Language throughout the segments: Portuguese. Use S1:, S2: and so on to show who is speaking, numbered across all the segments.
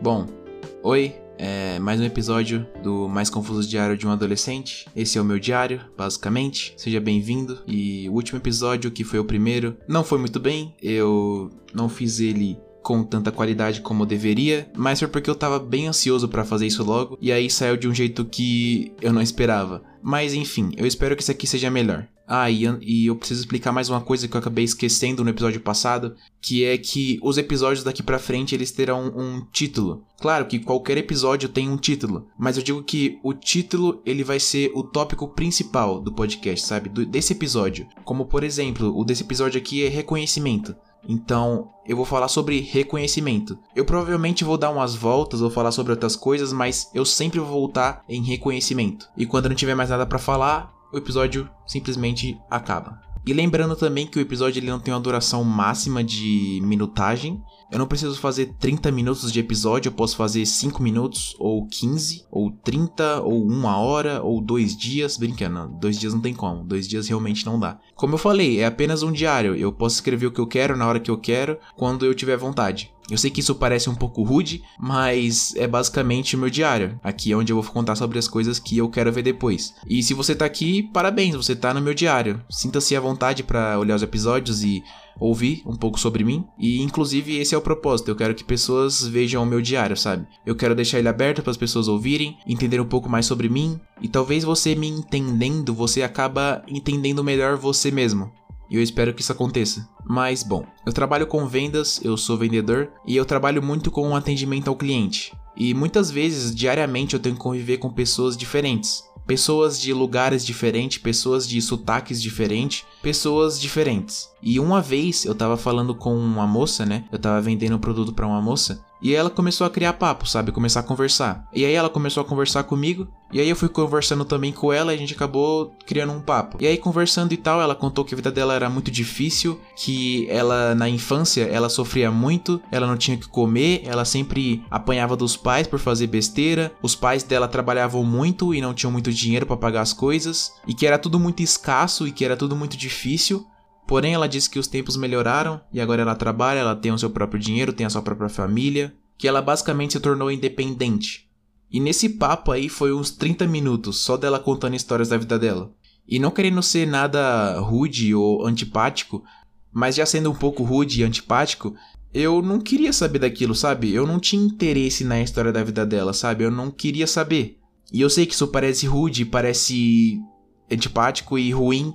S1: Bom, oi, é mais um episódio do Mais Confuso Diário de um Adolescente. Esse é o meu diário, basicamente. Seja bem-vindo. E o último episódio, que foi o primeiro, não foi muito bem. Eu não fiz ele com tanta qualidade como deveria, mas foi porque eu tava bem ansioso para fazer isso logo, e aí saiu de um jeito que eu não esperava. Mas enfim, eu espero que isso aqui seja melhor. Ah, e, e, eu preciso explicar mais uma coisa que eu acabei esquecendo no episódio passado, que é que os episódios daqui para frente eles terão um título. Claro que qualquer episódio tem um título, mas eu digo que o título ele vai ser o tópico principal do podcast, sabe? Do, desse episódio. Como por exemplo, o desse episódio aqui é reconhecimento. Então, eu vou falar sobre reconhecimento. Eu provavelmente vou dar umas voltas, vou falar sobre outras coisas, mas eu sempre vou voltar em reconhecimento. E quando não tiver mais nada para falar, o episódio simplesmente acaba. E lembrando também que o episódio ele não tem uma duração máxima de minutagem. Eu não preciso fazer 30 minutos de episódio, eu posso fazer 5 minutos, ou 15, ou 30, ou 1 hora, ou 2 dias. Brincando, 2 dias não tem como, 2 dias realmente não dá. Como eu falei, é apenas um diário, eu posso escrever o que eu quero na hora que eu quero, quando eu tiver vontade. Eu sei que isso parece um pouco rude, mas é basicamente o meu diário. Aqui é onde eu vou contar sobre as coisas que eu quero ver depois. E se você tá aqui, parabéns, você tá no meu diário. Sinta-se à vontade para olhar os episódios e ouvir um pouco sobre mim. E inclusive esse é o propósito. Eu quero que pessoas vejam o meu diário, sabe? Eu quero deixar ele aberto para as pessoas ouvirem, entender um pouco mais sobre mim. E talvez você me entendendo, você acaba entendendo melhor você mesmo. E eu espero que isso aconteça. Mas, bom, eu trabalho com vendas, eu sou vendedor e eu trabalho muito com o atendimento ao cliente. E muitas vezes, diariamente, eu tenho que conviver com pessoas diferentes. Pessoas de lugares diferentes, pessoas de sotaques diferentes, pessoas diferentes. E uma vez eu tava falando com uma moça, né? Eu tava vendendo um produto para uma moça. E ela começou a criar papo, sabe? Começar a conversar. E aí ela começou a conversar comigo. E aí eu fui conversando também com ela e a gente acabou criando um papo. E aí conversando e tal, ela contou que a vida dela era muito difícil, que ela na infância ela sofria muito, ela não tinha que comer, ela sempre apanhava dos pais por fazer besteira. Os pais dela trabalhavam muito e não tinham muito dinheiro para pagar as coisas, e que era tudo muito escasso e que era tudo muito difícil. Porém, ela disse que os tempos melhoraram e agora ela trabalha, ela tem o seu próprio dinheiro, tem a sua própria família, que ela basicamente se tornou independente. E nesse papo aí foi uns 30 minutos só dela contando histórias da vida dela. E não querendo ser nada rude ou antipático, mas já sendo um pouco rude e antipático, eu não queria saber daquilo, sabe? Eu não tinha interesse na história da vida dela, sabe? Eu não queria saber. E eu sei que isso parece rude, parece antipático e ruim,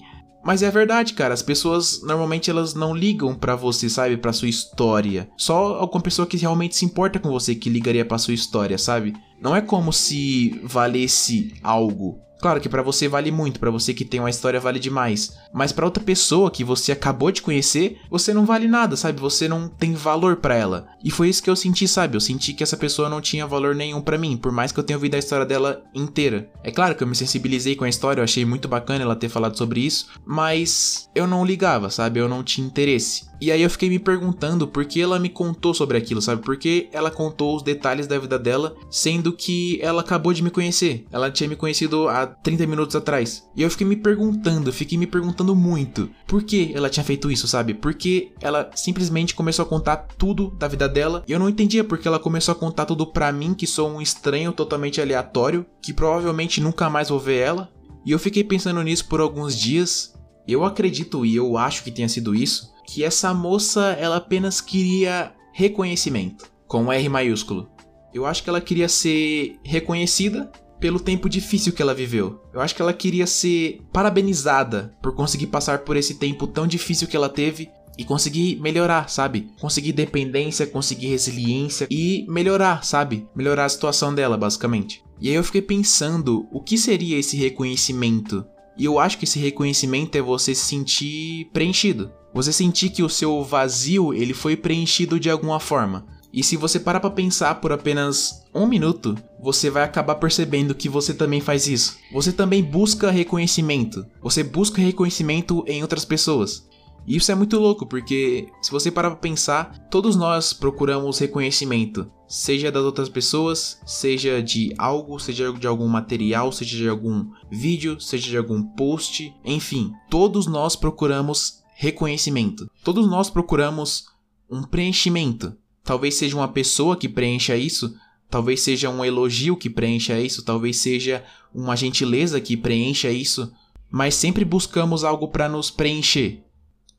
S1: mas é verdade, cara. As pessoas normalmente elas não ligam para você, sabe, para sua história. Só alguma pessoa que realmente se importa com você que ligaria para sua história, sabe? Não é como se valesse algo. Claro que para você vale muito, para você que tem uma história vale demais, mas para outra pessoa que você acabou de conhecer, você não vale nada, sabe? Você não tem valor para ela. E foi isso que eu senti, sabe? Eu senti que essa pessoa não tinha valor nenhum para mim, por mais que eu tenha ouvido a história dela inteira. É claro que eu me sensibilizei com a história, eu achei muito bacana ela ter falado sobre isso, mas eu não ligava, sabe? Eu não tinha interesse. E aí eu fiquei me perguntando por que ela me contou sobre aquilo, sabe? Por que ela contou os detalhes da vida dela, sendo que ela acabou de me conhecer. Ela tinha me conhecido há 30 minutos atrás. E eu fiquei me perguntando, fiquei me perguntando muito, por que ela tinha feito isso, sabe? Porque ela simplesmente começou a contar tudo da vida dela. E eu não entendia porque ela começou a contar tudo pra mim, que sou um estranho totalmente aleatório, que provavelmente nunca mais vou ver ela. E eu fiquei pensando nisso por alguns dias. Eu acredito e eu acho que tenha sido isso que essa moça ela apenas queria reconhecimento, com R maiúsculo. Eu acho que ela queria ser reconhecida pelo tempo difícil que ela viveu. Eu acho que ela queria ser parabenizada por conseguir passar por esse tempo tão difícil que ela teve e conseguir melhorar, sabe? Conseguir dependência, conseguir resiliência e melhorar, sabe? Melhorar a situação dela, basicamente. E aí eu fiquei pensando, o que seria esse reconhecimento? E eu acho que esse reconhecimento é você se sentir preenchido. Você sentir que o seu vazio ele foi preenchido de alguma forma. E se você parar para pensar por apenas um minuto, você vai acabar percebendo que você também faz isso. Você também busca reconhecimento. Você busca reconhecimento em outras pessoas. E isso é muito louco, porque se você parar pra pensar, todos nós procuramos reconhecimento. Seja das outras pessoas, seja de algo, seja de algum material, seja de algum vídeo, seja de algum post, enfim, todos nós procuramos reconhecimento. Todos nós procuramos um preenchimento. Talvez seja uma pessoa que preencha isso, talvez seja um elogio que preencha isso, talvez seja uma gentileza que preencha isso, mas sempre buscamos algo para nos preencher.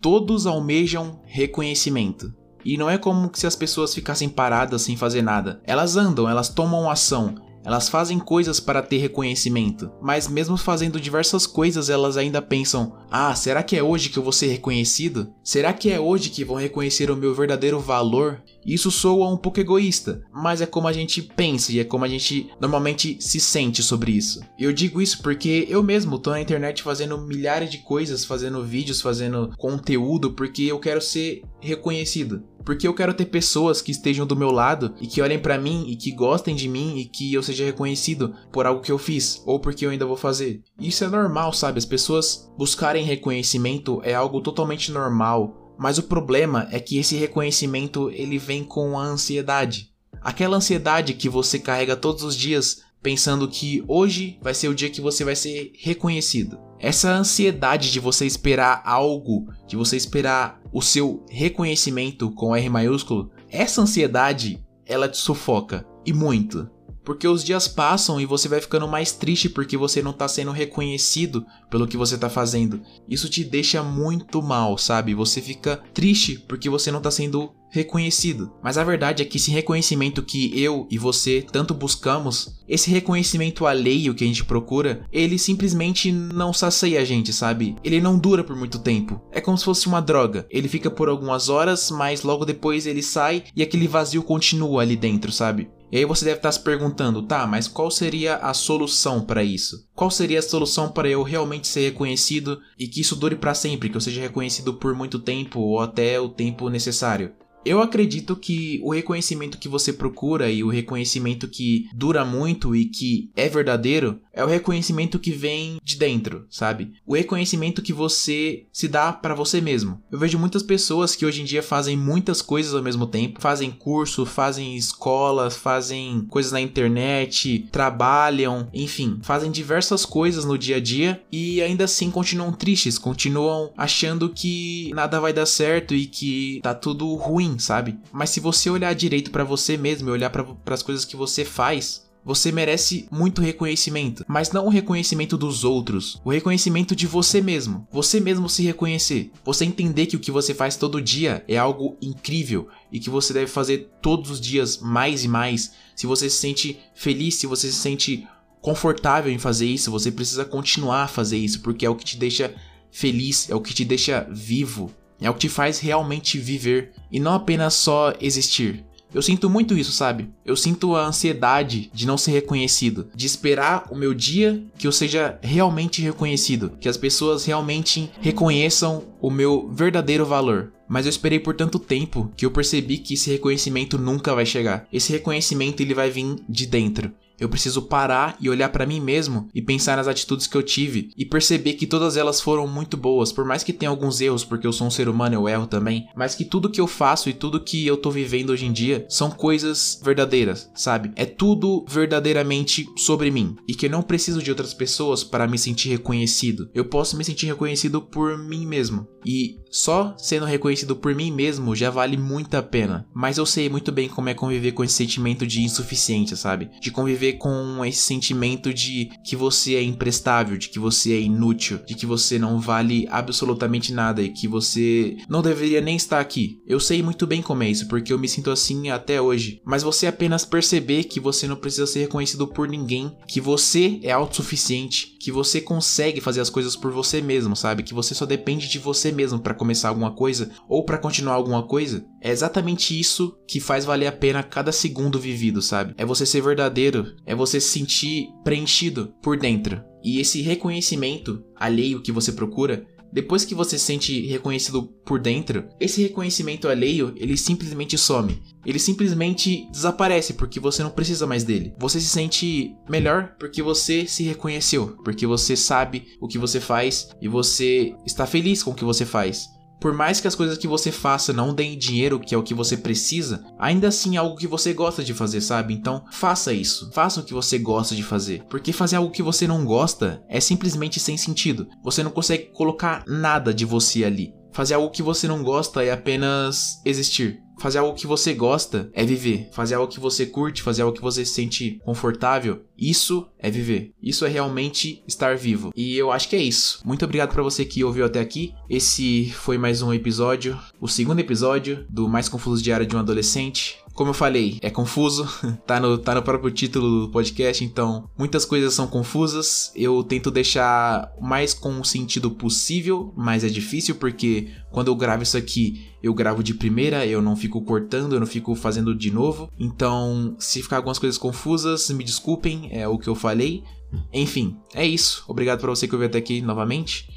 S1: Todos almejam reconhecimento. E não é como se as pessoas ficassem paradas sem fazer nada. Elas andam, elas tomam ação, elas fazem coisas para ter reconhecimento, mas mesmo fazendo diversas coisas, elas ainda pensam: ah, será que é hoje que eu vou ser reconhecido? Será que é hoje que vão reconhecer o meu verdadeiro valor? Isso soa um pouco egoísta, mas é como a gente pensa e é como a gente normalmente se sente sobre isso. Eu digo isso porque eu mesmo tô na internet fazendo milhares de coisas, fazendo vídeos, fazendo conteúdo, porque eu quero ser reconhecido. Porque eu quero ter pessoas que estejam do meu lado e que olhem para mim e que gostem de mim e que eu seja reconhecido por algo que eu fiz ou porque eu ainda vou fazer. Isso é normal, sabe? As pessoas buscarem reconhecimento é algo totalmente normal. Mas o problema é que esse reconhecimento ele vem com a ansiedade. Aquela ansiedade que você carrega todos os dias pensando que hoje vai ser o dia que você vai ser reconhecido. Essa ansiedade de você esperar algo, de você esperar o seu reconhecimento com R maiúsculo, essa ansiedade, ela te sufoca e muito. Porque os dias passam e você vai ficando mais triste porque você não está sendo reconhecido pelo que você está fazendo. Isso te deixa muito mal, sabe? Você fica triste porque você não está sendo reconhecido. Mas a verdade é que esse reconhecimento que eu e você tanto buscamos, esse reconhecimento alheio que a gente procura, ele simplesmente não sacia a gente, sabe? Ele não dura por muito tempo. É como se fosse uma droga. Ele fica por algumas horas, mas logo depois ele sai e aquele vazio continua ali dentro, sabe? E aí você deve estar se perguntando, tá, mas qual seria a solução para isso? Qual seria a solução para eu realmente ser reconhecido e que isso dure para sempre, que eu seja reconhecido por muito tempo ou até o tempo necessário? Eu acredito que o reconhecimento que você procura e o reconhecimento que dura muito e que é verdadeiro é o reconhecimento que vem de dentro, sabe? O reconhecimento que você se dá para você mesmo. Eu vejo muitas pessoas que hoje em dia fazem muitas coisas ao mesmo tempo, fazem curso, fazem escolas, fazem coisas na internet, trabalham, enfim, fazem diversas coisas no dia a dia e ainda assim continuam tristes, continuam achando que nada vai dar certo e que tá tudo ruim, sabe? Mas se você olhar direito para você mesmo e olhar para as coisas que você faz, você merece muito reconhecimento, mas não o reconhecimento dos outros, o reconhecimento de você mesmo. Você mesmo se reconhecer, você entender que o que você faz todo dia é algo incrível e que você deve fazer todos os dias mais e mais. Se você se sente feliz, se você se sente confortável em fazer isso, você precisa continuar a fazer isso, porque é o que te deixa feliz, é o que te deixa vivo, é o que te faz realmente viver e não apenas só existir. Eu sinto muito isso, sabe? Eu sinto a ansiedade de não ser reconhecido, de esperar o meu dia que eu seja realmente reconhecido, que as pessoas realmente reconheçam o meu verdadeiro valor. Mas eu esperei por tanto tempo que eu percebi que esse reconhecimento nunca vai chegar. Esse reconhecimento ele vai vir de dentro. Eu preciso parar e olhar para mim mesmo e pensar nas atitudes que eu tive e perceber que todas elas foram muito boas, por mais que tenha alguns erros, porque eu sou um ser humano, eu erro também, mas que tudo que eu faço e tudo que eu tô vivendo hoje em dia são coisas verdadeiras, sabe? É tudo verdadeiramente sobre mim e que eu não preciso de outras pessoas para me sentir reconhecido. Eu posso me sentir reconhecido por mim mesmo. E só sendo reconhecido por mim mesmo já vale muito a pena. Mas eu sei muito bem como é conviver com esse sentimento de insuficiência, sabe? De conviver com esse sentimento de que você é imprestável, de que você é inútil, de que você não vale absolutamente nada e que você não deveria nem estar aqui. Eu sei muito bem como é isso, porque eu me sinto assim até hoje. Mas você apenas perceber que você não precisa ser reconhecido por ninguém, que você é autossuficiente, que você consegue fazer as coisas por você mesmo, sabe? Que você só depende de você mesmo para começar alguma coisa ou para continuar alguma coisa. É exatamente isso que faz valer a pena cada segundo vivido, sabe? É você ser verdadeiro, é você se sentir preenchido por dentro. E esse reconhecimento alheio que você procura depois que você se sente reconhecido por dentro, esse reconhecimento alheio, ele simplesmente some. Ele simplesmente desaparece porque você não precisa mais dele. Você se sente melhor porque você se reconheceu, porque você sabe o que você faz e você está feliz com o que você faz. Por mais que as coisas que você faça não deem dinheiro, que é o que você precisa, ainda assim é algo que você gosta de fazer, sabe? Então, faça isso. Faça o que você gosta de fazer. Porque fazer algo que você não gosta é simplesmente sem sentido. Você não consegue colocar nada de você ali. Fazer algo que você não gosta é apenas existir. Fazer algo que você gosta é viver. Fazer algo que você curte, fazer algo que você se sente confortável, isso é viver. Isso é realmente estar vivo. E eu acho que é isso. Muito obrigado para você que ouviu até aqui. Esse foi mais um episódio, o segundo episódio do Mais Confuso Diário de um Adolescente. Como eu falei, é confuso, tá no, tá no próprio título do podcast, então muitas coisas são confusas. Eu tento deixar mais com o sentido possível, mas é difícil porque quando eu gravo isso aqui, eu gravo de primeira, eu não fico cortando, eu não fico fazendo de novo. Então, se ficar algumas coisas confusas, me desculpem, é o que eu falei. Enfim, é isso. Obrigado para você que ouviu até aqui novamente.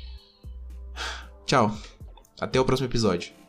S1: Tchau. Até o próximo episódio.